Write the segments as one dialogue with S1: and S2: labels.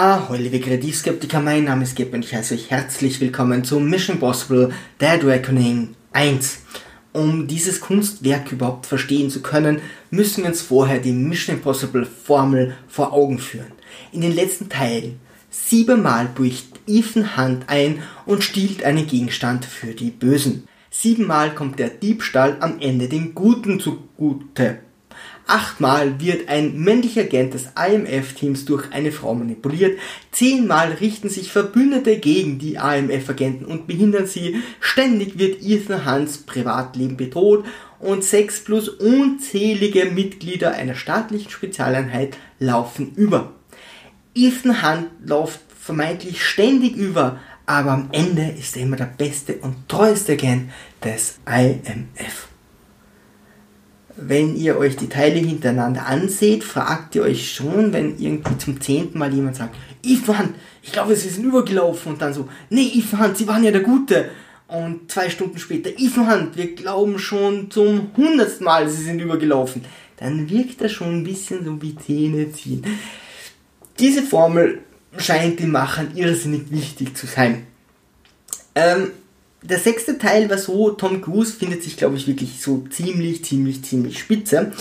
S1: Ahoi, liebe Kreativskeptiker, mein Name ist Geb und ich heiße euch herzlich willkommen zu Mission Possible Dead Reckoning 1. Um dieses Kunstwerk überhaupt verstehen zu können, müssen wir uns vorher die Mission Impossible Formel vor Augen führen. In den letzten Teilen siebenmal bricht Ethan Hunt ein und stiehlt einen Gegenstand für die Bösen. Siebenmal kommt der Diebstahl am Ende den Guten zugute. Achtmal wird ein männlicher Agent des IMF-Teams durch eine Frau manipuliert. Zehnmal richten sich Verbündete gegen die IMF-Agenten und behindern sie. Ständig wird Ethan Hunts Privatleben bedroht. Und sechs plus unzählige Mitglieder einer staatlichen Spezialeinheit laufen über. Ethan Hunt läuft vermeintlich ständig über, aber am Ende ist er immer der beste und treueste Agent des IMF wenn ihr euch die Teile hintereinander anseht, fragt ihr euch schon, wenn irgendwie zum zehnten Mal jemand sagt, Ivan, ich glaube, sie sind übergelaufen und dann so, nee, Ivan, sie waren ja der Gute. Und zwei Stunden später, Ivan, wir glauben schon zum hundertsten Mal, sie sind übergelaufen. Dann wirkt das schon ein bisschen so wie Zähne ziehen. Diese Formel scheint den Machern irrsinnig wichtig zu sein. Ähm, der sechste Teil war so, Tom Cruise findet sich, glaube ich, wirklich so ziemlich, ziemlich, ziemlich spitze.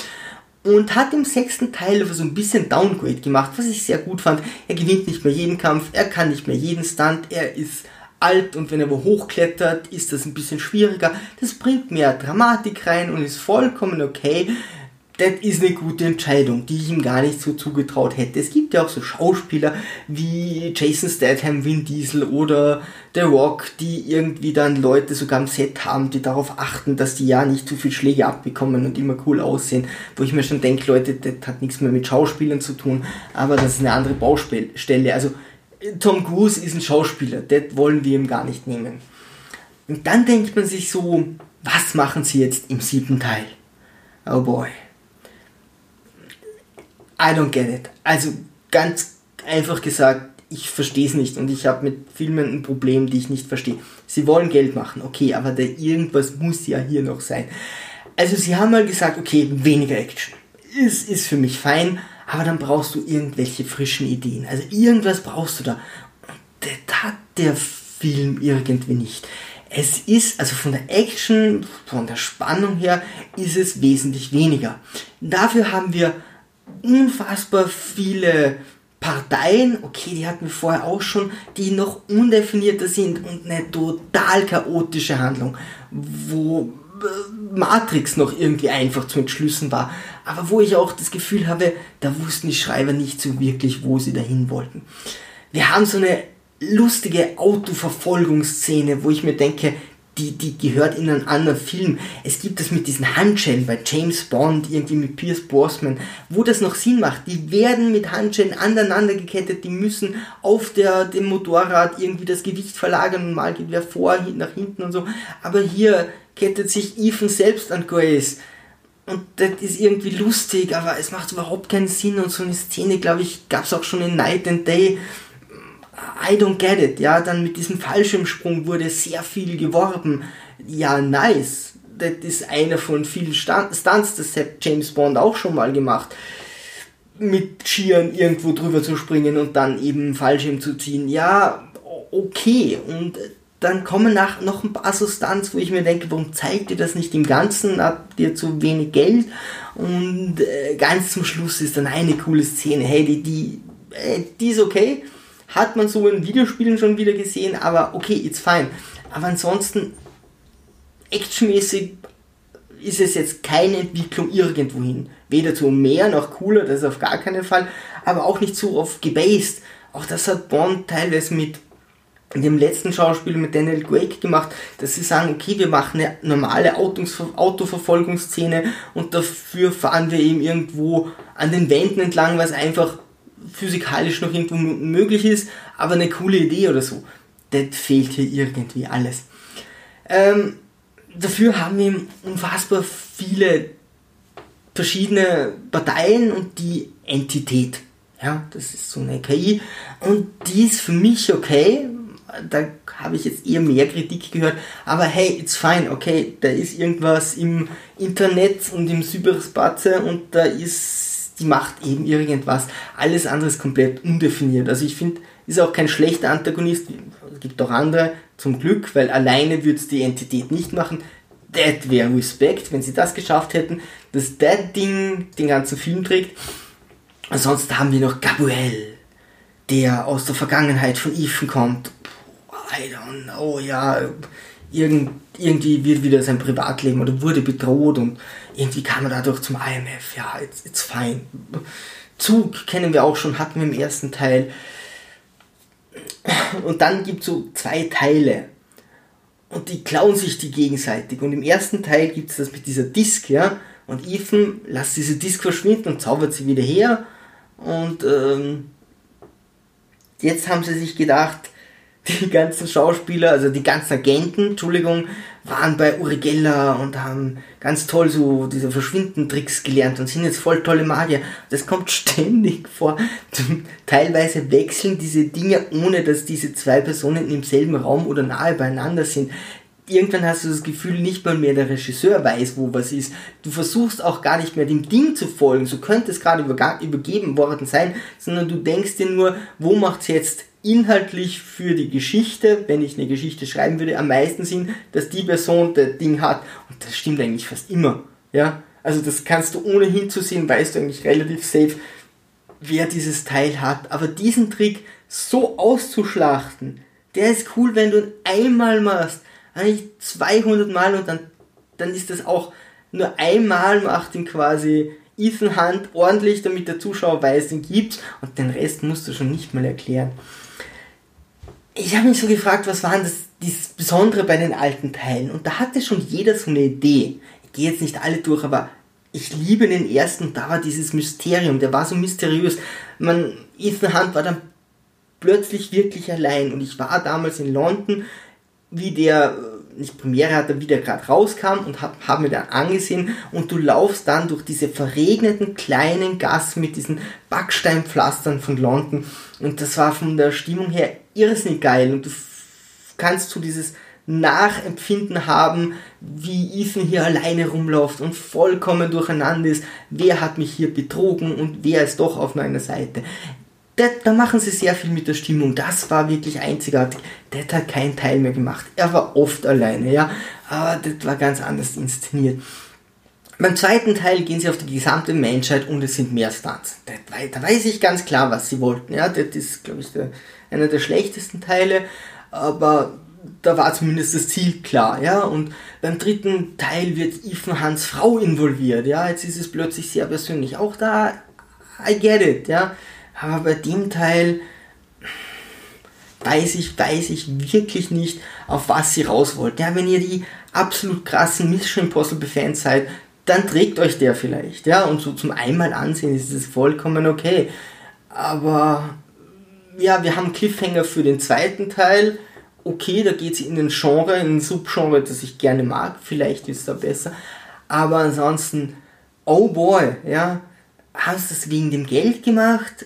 S1: Und hat im sechsten Teil so ein bisschen Downgrade gemacht, was ich sehr gut fand. Er gewinnt nicht mehr jeden Kampf, er kann nicht mehr jeden Stunt, er ist alt und wenn er wo hochklettert, ist das ein bisschen schwieriger. Das bringt mehr Dramatik rein und ist vollkommen okay das ist eine gute Entscheidung, die ich ihm gar nicht so zugetraut hätte. Es gibt ja auch so Schauspieler wie Jason Statham, Vin Diesel oder The Rock, die irgendwie dann Leute sogar am Set haben, die darauf achten, dass die ja nicht zu viel Schläge abbekommen und immer cool aussehen. Wo ich mir schon denke, Leute, das hat nichts mehr mit Schauspielern zu tun, aber das ist eine andere Baustelle. Also Tom Cruise ist ein Schauspieler, das wollen wir ihm gar nicht nehmen. Und dann denkt man sich so, was machen sie jetzt im siebten Teil? Oh boy. I don't get it. Also ganz einfach gesagt, ich verstehe es nicht und ich habe mit Filmen ein Problem, die ich nicht verstehe. Sie wollen Geld machen, okay, aber da irgendwas muss ja hier noch sein. Also sie haben mal gesagt, okay, weniger Action. Ist, ist für mich fein, aber dann brauchst du irgendwelche frischen Ideen. Also irgendwas brauchst du da. Und das hat der Film irgendwie nicht. Es ist, also von der Action, von der Spannung her, ist es wesentlich weniger. Dafür haben wir unfassbar viele Parteien, okay, die hatten wir vorher auch schon, die noch undefinierter sind und eine total chaotische Handlung, wo äh, Matrix noch irgendwie einfach zu entschlüssen war, aber wo ich auch das Gefühl habe, da wussten die Schreiber nicht so wirklich, wo sie dahin wollten. Wir haben so eine lustige Autoverfolgungsszene, wo ich mir denke, die, die gehört in einen anderen Film. Es gibt das mit diesen Handschellen bei James Bond, irgendwie mit Pierce Brosnan, wo das noch Sinn macht. Die werden mit Handschellen aneinander gekettet, die müssen auf der, dem Motorrad irgendwie das Gewicht verlagern und mal geht wer vor, nach hinten und so. Aber hier kettet sich Ethan selbst an Grace. Und das ist irgendwie lustig, aber es macht überhaupt keinen Sinn. Und so eine Szene, glaube ich, gab es auch schon in Night and Day I don't get it. Ja, dann mit diesem Fallschirmsprung wurde sehr viel geworben. Ja, nice. Das ist einer von vielen Stunts. Das hat James Bond auch schon mal gemacht. Mit Skiern irgendwo drüber zu springen und dann eben Fallschirm zu ziehen. Ja, okay. Und dann kommen nach, noch ein paar so Stunts, wo ich mir denke, warum zeigt ihr das nicht im Ganzen? Habt ihr zu wenig Geld? Und äh, ganz zum Schluss ist dann eine coole Szene. Hey, die, die, äh, die ist okay hat man so in Videospielen schon wieder gesehen, aber okay, it's fine. Aber ansonsten, actionmäßig ist es jetzt keine Entwicklung irgendwohin. Weder zu mehr noch cooler, das ist auf gar keinen Fall, aber auch nicht so oft gebased. Auch das hat Bond teilweise mit dem letzten Schauspiel mit Daniel Craig gemacht, dass sie sagen, okay, wir machen eine normale Autoverfolgungsszene und dafür fahren wir eben irgendwo an den Wänden entlang, was einfach physikalisch noch irgendwo möglich ist, aber eine coole Idee oder so. Das fehlt hier irgendwie alles. Ähm, dafür haben wir unfassbar viele verschiedene Parteien und die Entität. Ja, das ist so eine KI und die ist für mich okay. Da habe ich jetzt eher mehr Kritik gehört, aber hey, it's fine, okay, da ist irgendwas im Internet und im Cyberspace und da ist die macht eben irgendwas. Alles andere ist komplett undefiniert. Also ich finde, ist auch kein schlechter Antagonist. Es gibt auch andere, zum Glück, weil alleine würde es die Entität nicht machen. That wäre Respekt, wenn sie das geschafft hätten, dass das Ding den ganzen Film trägt. Ansonsten haben wir noch Gabriel, der aus der Vergangenheit von Ethan kommt. I don't know, ja, irgend, irgendwie wird wieder sein Privatleben oder wurde bedroht und irgendwie kam er dadurch zum IMF. Ja, it's, it's fine. Zug kennen wir auch schon, hatten wir im ersten Teil. Und dann gibt es so zwei Teile. Und die klauen sich die gegenseitig. Und im ersten Teil gibt es das mit dieser Disk, ja. Und Ethan lässt diese Disk verschwinden und zaubert sie wieder her. Und ähm, jetzt haben sie sich gedacht, die ganzen Schauspieler, also die ganzen Agenten, Entschuldigung, waren bei Uri Geller und haben ganz toll so diese Verschwindentricks gelernt und sind jetzt voll tolle Magier. Das kommt ständig vor. Teilweise wechseln diese Dinge, ohne dass diese zwei Personen im selben Raum oder nahe beieinander sind. Irgendwann hast du das Gefühl, nicht mal mehr der Regisseur weiß, wo was ist. Du versuchst auch gar nicht mehr dem Ding zu folgen, so könnte es gerade übergeben worden sein, sondern du denkst dir nur, wo macht es jetzt inhaltlich für die Geschichte, wenn ich eine Geschichte schreiben würde, am meisten Sinn, dass die Person das Ding hat. Und das stimmt eigentlich fast immer. Ja? Also das kannst du ohne hinzusehen, weißt du eigentlich relativ safe, wer dieses Teil hat. Aber diesen Trick so auszuschlachten, der ist cool, wenn du ihn einmal machst, eigentlich 200 Mal und dann, dann ist das auch nur einmal macht ihn quasi Ethan Hunt ordentlich, damit der Zuschauer weiß, den gibt's und den Rest musst du schon nicht mal erklären ich habe mich so gefragt, was war das, das Besondere bei den alten Teilen? Und da hatte schon jeder so eine Idee. Ich gehe jetzt nicht alle durch, aber ich liebe den ersten, da war dieses Mysterium, der war so mysteriös. Man, Ethan Hunt war dann plötzlich wirklich allein und ich war damals in London, wie der, nicht Premiere hatte, wie der gerade rauskam und habe hab mir dann angesehen und du laufst dann durch diese verregneten kleinen Gassen mit diesen Backsteinpflastern von London und das war von der Stimmung her irrsinnig geil und du kannst so dieses Nachempfinden haben, wie Ethan hier alleine rumläuft und vollkommen durcheinander ist, wer hat mich hier betrogen und wer ist doch auf meiner Seite. Da, da machen sie sehr viel mit der Stimmung. Das war wirklich einzigartig. Der hat keinen Teil mehr gemacht. Er war oft alleine, ja. Aber das war ganz anders inszeniert. Beim zweiten Teil gehen sie auf die gesamte Menschheit und es sind mehr Stunts. Da, da weiß ich ganz klar, was sie wollten. Ja, das ist, glaube ich, der, einer der schlechtesten Teile, aber da war zumindest das Ziel klar, ja. Und beim dritten Teil wird Ethan Hans Frau involviert, ja. Jetzt ist es plötzlich sehr persönlich. Auch da, I get it, ja. Aber bei dem Teil weiß ich, weiß ich wirklich nicht, auf was sie raus wollten. Ja, wenn ihr die absolut krassen Mission Impossible Fans seid, dann trägt euch der vielleicht, ja, und so zum einmal ansehen ist es vollkommen okay. Aber ja, wir haben Cliffhanger für den zweiten Teil. Okay, da geht es in den Genre, in ein Subgenre, das ich gerne mag. Vielleicht ist da besser. Aber ansonsten, oh boy, ja, hast du das wegen dem Geld gemacht?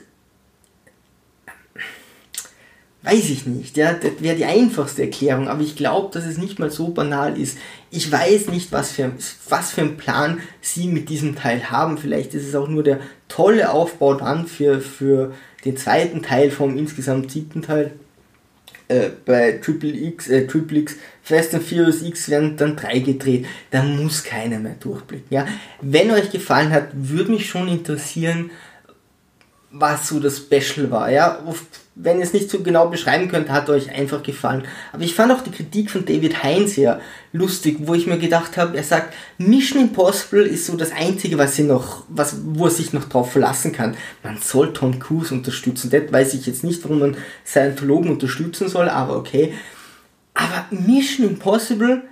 S1: Weiß ich nicht, ja, das wäre die einfachste Erklärung, aber ich glaube, dass es nicht mal so banal ist. Ich weiß nicht, was für, was für einen Plan sie mit diesem Teil haben. Vielleicht ist es auch nur der tolle Aufbau dann für, für den zweiten Teil vom insgesamt siebten Teil. Äh, bei Triple X, äh, Triple X, Fast and Furious X werden dann drei gedreht. Da muss keiner mehr durchblicken. Ja? Wenn euch gefallen hat, würde mich schon interessieren, was so das Special war. Ja? Wenn ihr es nicht so genau beschreiben könnt, hat euch einfach gefallen. Aber ich fand auch die Kritik von David Hein sehr lustig, wo ich mir gedacht habe, er sagt, Mission Impossible ist so das einzige, was sie noch, was, wo er sich noch drauf verlassen kann. Man soll Tom Cruise unterstützen. Das weiß ich jetzt nicht, warum man Scientologen unterstützen soll, aber okay. Aber Mission Impossible,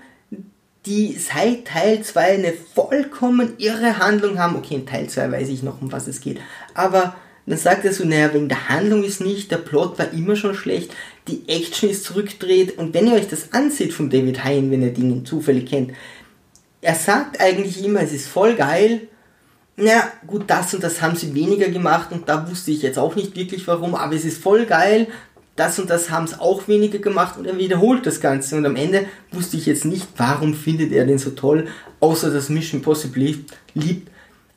S1: die seit Teil 2 eine vollkommen irre Handlung haben. Okay, in Teil 2 weiß ich noch, um was es geht. Aber dann sagt er so, naja, wegen der Handlung ist nicht, der Plot war immer schon schlecht, die Action ist zurückgedreht. Und wenn ihr euch das ansieht von David Hein, wenn ihr den zufällig kennt, er sagt eigentlich immer, es ist voll geil, naja, gut, das und das haben sie weniger gemacht und da wusste ich jetzt auch nicht wirklich warum, aber es ist voll geil, das und das haben es auch weniger gemacht und er wiederholt das Ganze. Und am Ende wusste ich jetzt nicht, warum findet er den so toll, außer dass Mission Impossible liebt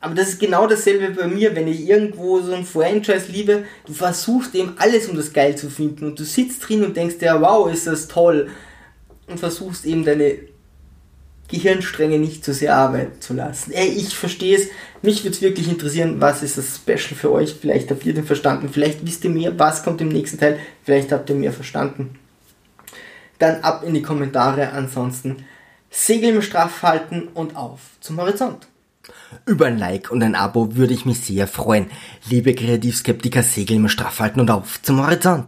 S1: Aber das ist genau dasselbe bei mir, wenn ich irgendwo so ein Franchise liebe, du versuchst eben alles, um das geil zu finden und du sitzt drin und denkst dir, wow, ist das toll und versuchst eben deine Gehirnstränge nicht zu sehr arbeiten zu lassen. Ey, ich verstehe es. Mich würde es wirklich interessieren, was ist das Special für euch? Vielleicht habt ihr den verstanden. Vielleicht wisst ihr mehr, was kommt im nächsten Teil. Vielleicht habt ihr mehr verstanden. Dann ab in die Kommentare. Ansonsten Segel im Straff halten und auf zum Horizont.
S2: Über ein Like und ein Abo würde ich mich sehr freuen. Liebe Kreativskeptiker, Segel im Straff halten und auf zum Horizont.